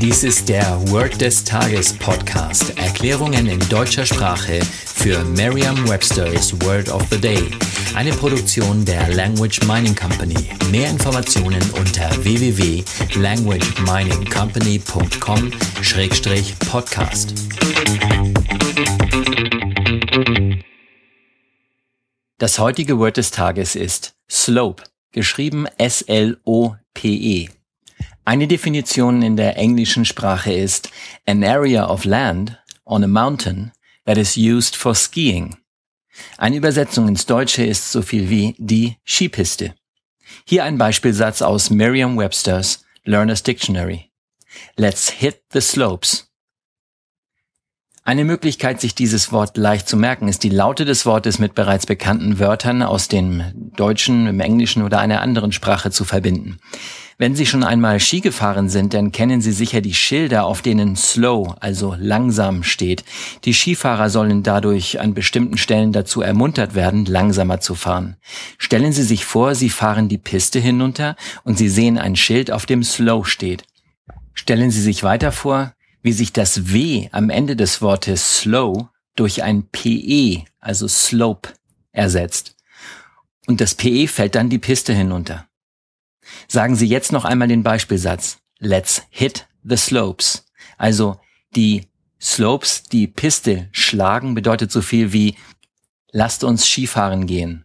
Dies ist der Word des Tages Podcast. Erklärungen in deutscher Sprache für Merriam-Webster's Word of the Day. Eine Produktion der Language Mining Company. Mehr Informationen unter www.languageminingcompany.com-podcast. Das heutige Word des Tages ist Slope, geschrieben S-L-O-P-E. Eine Definition in der englischen Sprache ist an area of land on a mountain that is used for skiing. Eine Übersetzung ins Deutsche ist so viel wie die Skipiste. Hier ein Beispielsatz aus Merriam-Webster's Learner's Dictionary. Let's hit the slopes. Eine Möglichkeit, sich dieses Wort leicht zu merken, ist die Laute des Wortes mit bereits bekannten Wörtern aus dem Deutschen, im Englischen oder einer anderen Sprache zu verbinden. Wenn Sie schon einmal Ski gefahren sind, dann kennen Sie sicher die Schilder, auf denen slow, also langsam steht. Die Skifahrer sollen dadurch an bestimmten Stellen dazu ermuntert werden, langsamer zu fahren. Stellen Sie sich vor, Sie fahren die Piste hinunter und Sie sehen ein Schild, auf dem slow steht. Stellen Sie sich weiter vor, wie sich das W am Ende des Wortes slow durch ein PE, also slope, ersetzt. Und das PE fällt dann die Piste hinunter. Sagen Sie jetzt noch einmal den Beispielsatz. Let's hit the slopes. Also die Slopes, die Piste schlagen, bedeutet so viel wie lasst uns Skifahren gehen.